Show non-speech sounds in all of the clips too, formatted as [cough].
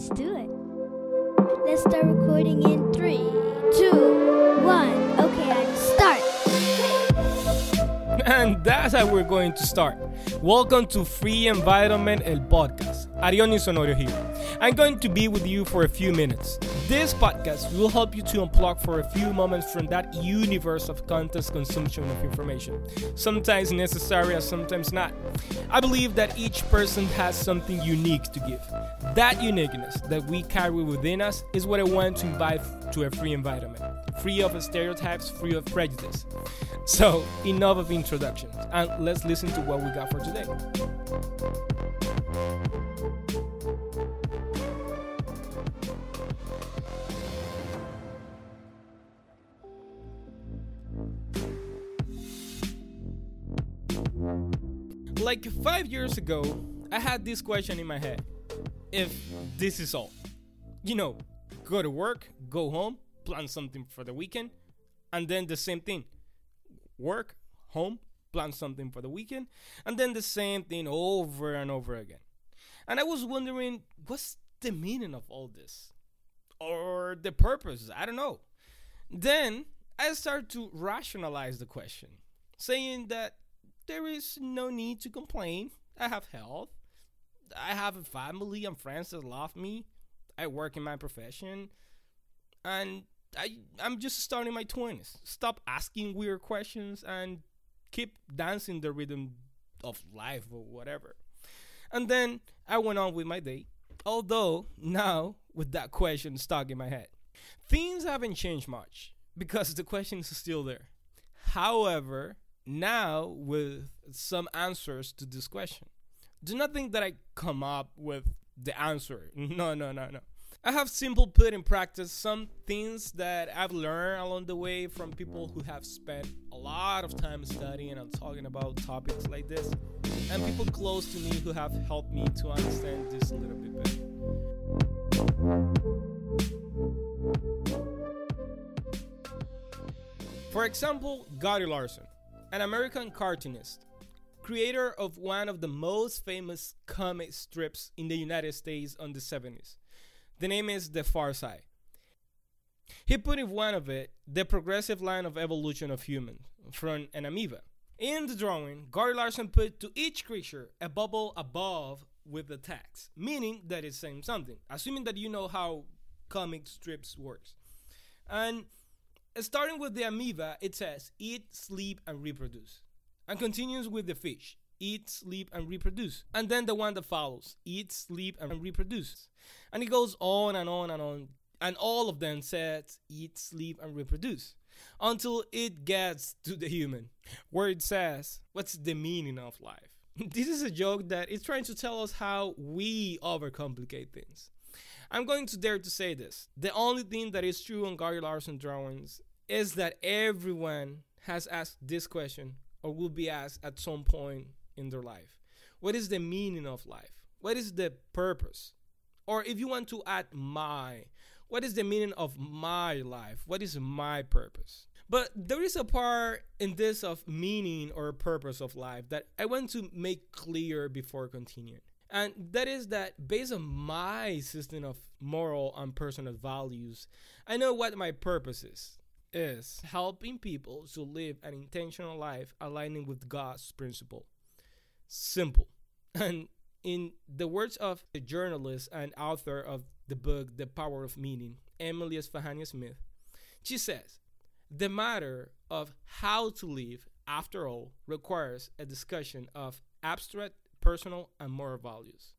Let's do it. Let's start recording in three, two, one. Okay, I start. And that's how we're going to start. Welcome to Free Environment El Podcast. Arion Sonorio here. I'm going to be with you for a few minutes. This podcast will help you to unplug for a few moments from that universe of content consumption of information. Sometimes necessary and sometimes not. I believe that each person has something unique to give. That uniqueness that we carry within us is what I want to invite to a free environment, free of stereotypes, free of prejudice. So, enough of introductions, and let's listen to what we got for today. Like five years ago, I had this question in my head if this is all. You know, go to work, go home, plan something for the weekend, and then the same thing work, home, plan something for the weekend, and then the same thing over and over again. And I was wondering, what's the meaning of all this? Or the purpose? I don't know. Then I started to rationalize the question, saying that there is no need to complain. I have health. I have a family and friends that love me. I work in my profession. And I I'm just starting my 20s. Stop asking weird questions and keep dancing the rhythm of life or whatever. And then I went on with my day. Although now with that question stuck in my head. Things haven't changed much because the question is still there. However, now with some answers to this question. Do not think that I come up with the answer. [laughs] No, no, no, no. I have simply put in practice some things that I've learned along the way from people who have spent a lot of time studying and talking about topics like this, and people close to me who have helped me to understand this a little bit better. For example, Gary Larson, an American cartoonist, creator of one of the most famous comic strips in the United States on the 70s. The name is The Far Side. He put in one of it the progressive line of evolution of humans from an amoeba. In the drawing, Gary Larson put to each creature a bubble above with the text, meaning that it's saying something, assuming that you know how comic strips works. And starting with the amoeba, it says eat, sleep, and reproduce. And continues with the fish eat, sleep, and reproduce. And then the one that follows eat, sleep, and reproduce. And it goes on and on and on. And all of them said eat, sleep, and reproduce. Until it gets to the human, where it says, What's the meaning of life? [laughs] this is a joke that is trying to tell us how we overcomplicate things. I'm going to dare to say this. The only thing that is true on Gary Larson drawings is that everyone has asked this question or will be asked at some point in their life. What is the meaning of life? What is the purpose? Or if you want to add my, what is the meaning of my life? What is my purpose? But there is a part in this of meaning or purpose of life that I want to make clear before continuing. And that is that based on my system of moral and personal values, I know what my purpose is. Is helping people to live an intentional life aligning with God's principle. Simple. [laughs] And in the words of the journalist and author of the book The Power of Meaning, Emily Esfahani Smith, she says, The matter of how to live, after all, requires a discussion of abstract, personal, and moral values.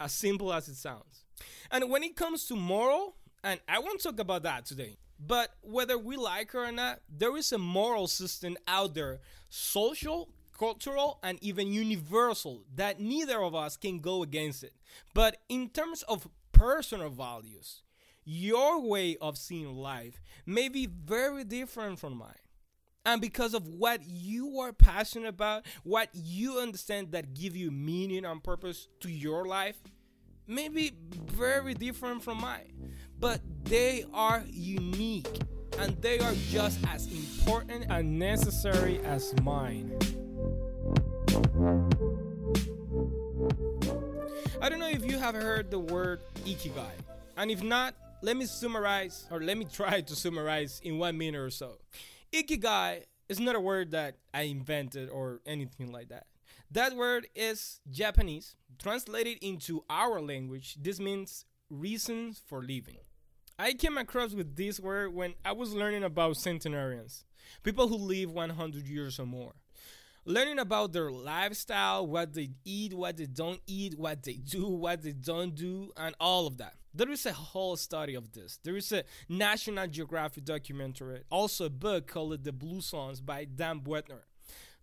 As simple as it sounds. And when it comes to moral, and I won't talk about that today, but whether we like it or not, there is a moral system out there, social, cultural, and even universal, that neither of us can go against it. But in terms of personal values, your way of seeing life may be very different from mine. And because of what you are passionate about, what you understand that give you meaning and purpose to your life, maybe very different from mine. But they are unique and they are just as important and necessary as mine. I don't know if you have heard the word ikigai, and if not, let me summarize or let me try to summarize in one minute or so. Ikigai is not a word that I invented or anything like that. That word is Japanese. Translated into our language, this means reasons for living. I came across with this word when I was learning about centenarians, people who live 100 years or more. Learning about their lifestyle, what they eat, what they don't eat, what they do, what they don't do, and all of that. There is a whole study of this. There is a National Geographic documentary, also a book called The Blue Zones by Dan Buettner.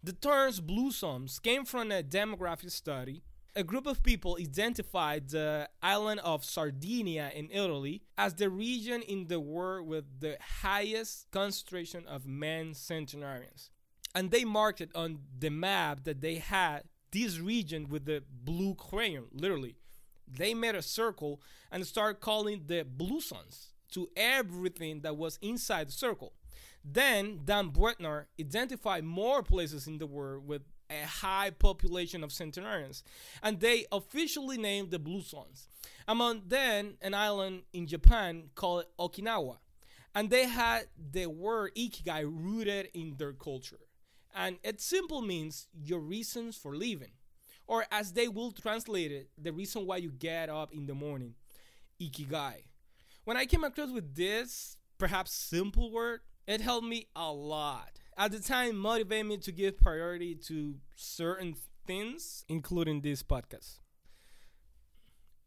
The terms blue zones came from a demographic study. A group of people identified the island of Sardinia in Italy as the region in the world with the highest concentration of men centenarians. And they marked it on the map that they had this region with the blue crayon, literally. They made a circle and started calling the blue zones to everything that was inside the circle. Then Dan Buettner identified more places in the world with a high population of centenarians, and they officially named the Blue Zones. Among them, an island in Japan called Okinawa, and they had the word ikigai rooted in their culture. And it simply means your reasons for living, or as they will translate it, the reason why you get up in the morning, ikigai. When I came across with this perhaps simple word, it helped me a lot. At the time, motivated me to give priority to certain things, including this podcast.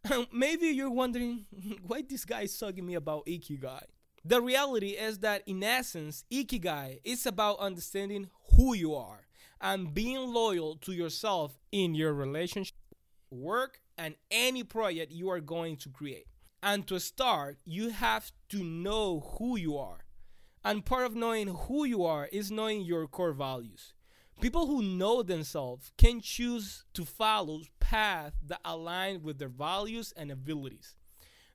[laughs] Maybe you're wondering [laughs] why this guy is talking me about Ikigai. The reality is that, in essence, Ikigai is about understanding who you are and being loyal to yourself in your relationship, work, and any project you are going to create. And to start, you have to know who you are. And part of knowing who you are is knowing your core values. People who know themselves can choose to follow paths that align with their values and abilities.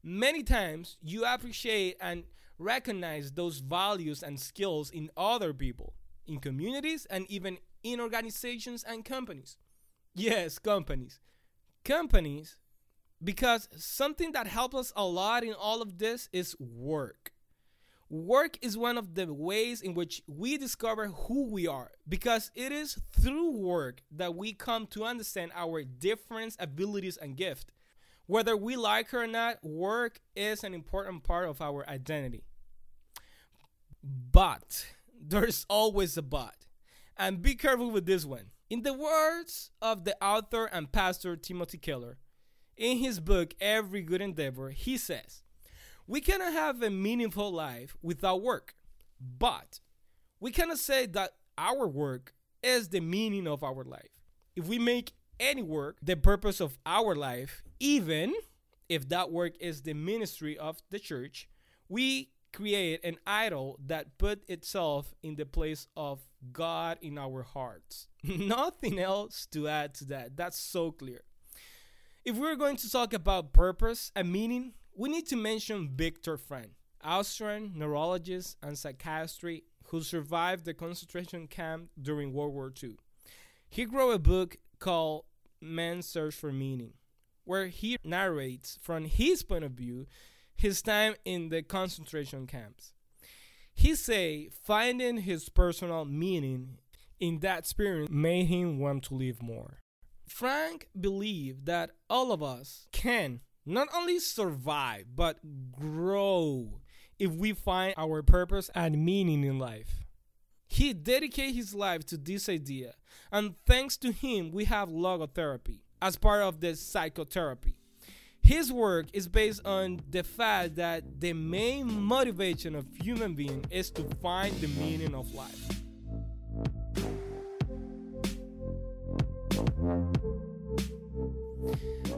Many times you appreciate and recognize those values and skills in other people, in communities, and even in organizations and companies. Yes, companies. Companies, because something that helps us a lot in all of this is work. Work is one of the ways in which we discover who we are because it is through work that we come to understand our different abilities and gifts. Whether we like it or not, work is an important part of our identity. But there's always a but. And be careful with this one. In the words of the author and pastor Timothy Keller, in his book Every Good Endeavor, he says, We cannot have a meaningful life without work, but we cannot say that our work is the meaning of our life. If we make any work the purpose of our life, even if that work is the ministry of the church, we create an idol that put itself in the place of God in our hearts. [laughs] Nothing else to add to that. That's so clear. If we're going to talk about purpose and meaning, we need to mention Viktor Frankl, Austrian neurologist and psychiatrist who survived the concentration camp during World War II. He wrote a book called Man's Search for Meaning, where he narrates from his point of view his time in the concentration camps. He say finding his personal meaning in that experience made him want to live more. Frank believed that all of us can not only survive but grow if we find our purpose and meaning in life. He dedicated his life to this idea, and thanks to him, we have logotherapy as part of the psychotherapy. His work is based on the fact that the main motivation of human being is to find the meaning of life.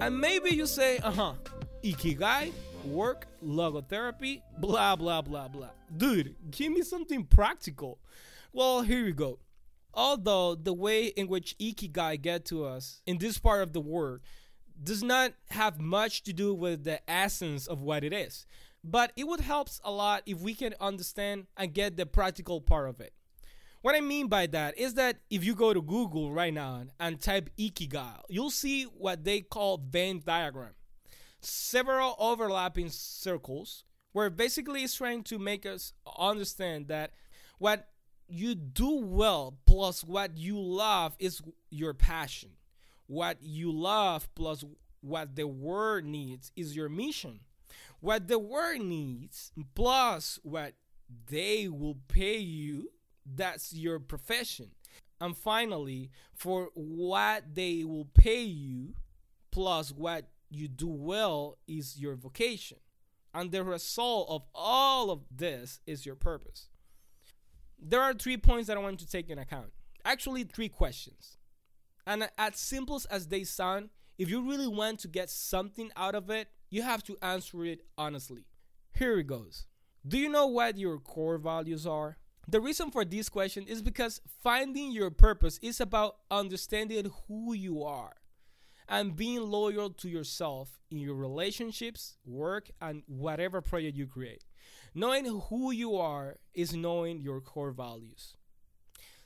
And maybe you say, uh huh, ikigai, work, logotherapy, blah, blah, blah, blah. Dude, give me something practical. Well, here we go. Although the way in which ikigai get to us in this part of the world does not have much to do with the essence of what it is, but it would help a lot if we can understand and get the practical part of it. What I mean by that is that if you go to Google right now and type Ikigai, you'll see what they call Venn diagram. Several overlapping circles where basically it's trying to make us understand that what you do well plus what you love is your passion. What you love plus what the world needs is your mission. What the world needs plus what they will pay you, that's your profession. And finally, for what they will pay you plus what you do well is your vocation. And the result of all of this is your purpose. There are three points that I want to take in account. Actually, three questions. And as simple as they sound, if you really want to get something out of it, you have to answer it honestly. Here it goes. Do you know what your core values are? The reason for this question is because finding your purpose is about understanding who you are and being loyal to yourself in your relationships, work, and whatever project you create. Knowing who you are is knowing your core values.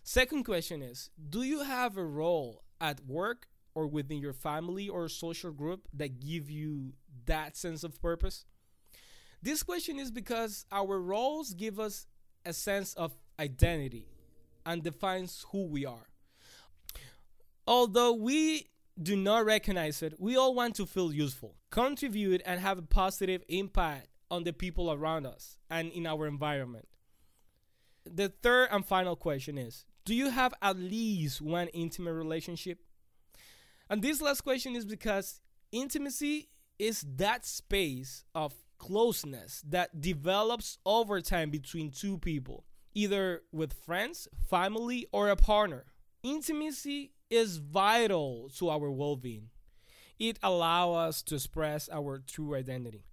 Second question is Do you have a role at work or within your family or social group that give you that sense of purpose? This question is because our roles give us a sense of identity and defines who we are. Although we do not recognize it, we all want to feel useful, contribute, and have a positive impact on the people around us and in our environment. The third and final question is Do you have at least one intimate relationship? And this last question is because intimacy is that space of closeness that develops over time between two people, either with friends, family, or a partner. Intimacy is vital to our well being. It allows us to express our true identity.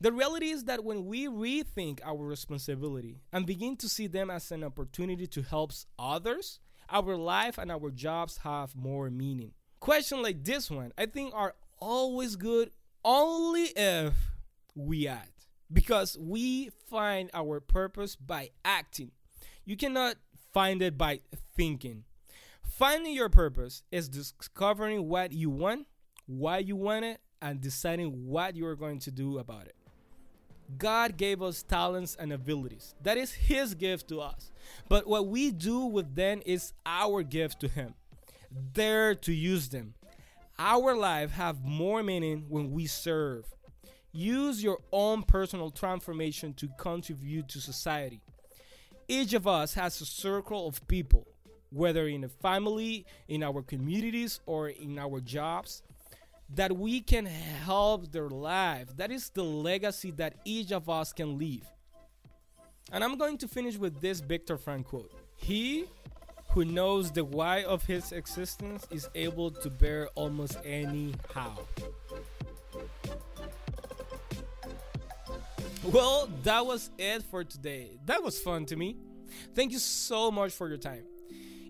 The reality is that when we rethink our responsibility and begin to see them as an opportunity to help others, our life and our jobs have more meaning. Questions like this one, I think, are always good only if we act. Because we find our purpose by acting. You cannot find it by thinking. Finding your purpose is discovering what you want, why you want it, and deciding what you are going to do about it. God gave us talents and abilities. That is His gift to us. But what we do with them is our gift to Him. There to use them. Our life have more meaning when we serve. Use your own personal transformation to contribute to society. Each of us has a circle of people, whether in a family, in our communities, or in our jobs that we can help their life. That is the legacy that each of us can leave. And I'm going to finish with this Victor Frank quote He who knows the why of his existence is able to bear almost any how. Well, that was it for today. That was fun to me. Thank you so much for your time.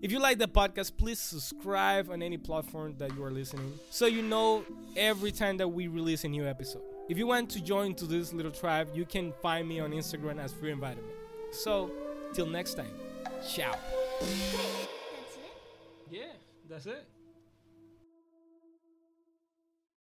If you like the podcast, please subscribe on any platform that you are listening so you know every time that we release a new episode. If you want to join to this little tribe, you can find me on Instagram as Free Environment. So, till next time, ciao. That's it? Yeah, that's it.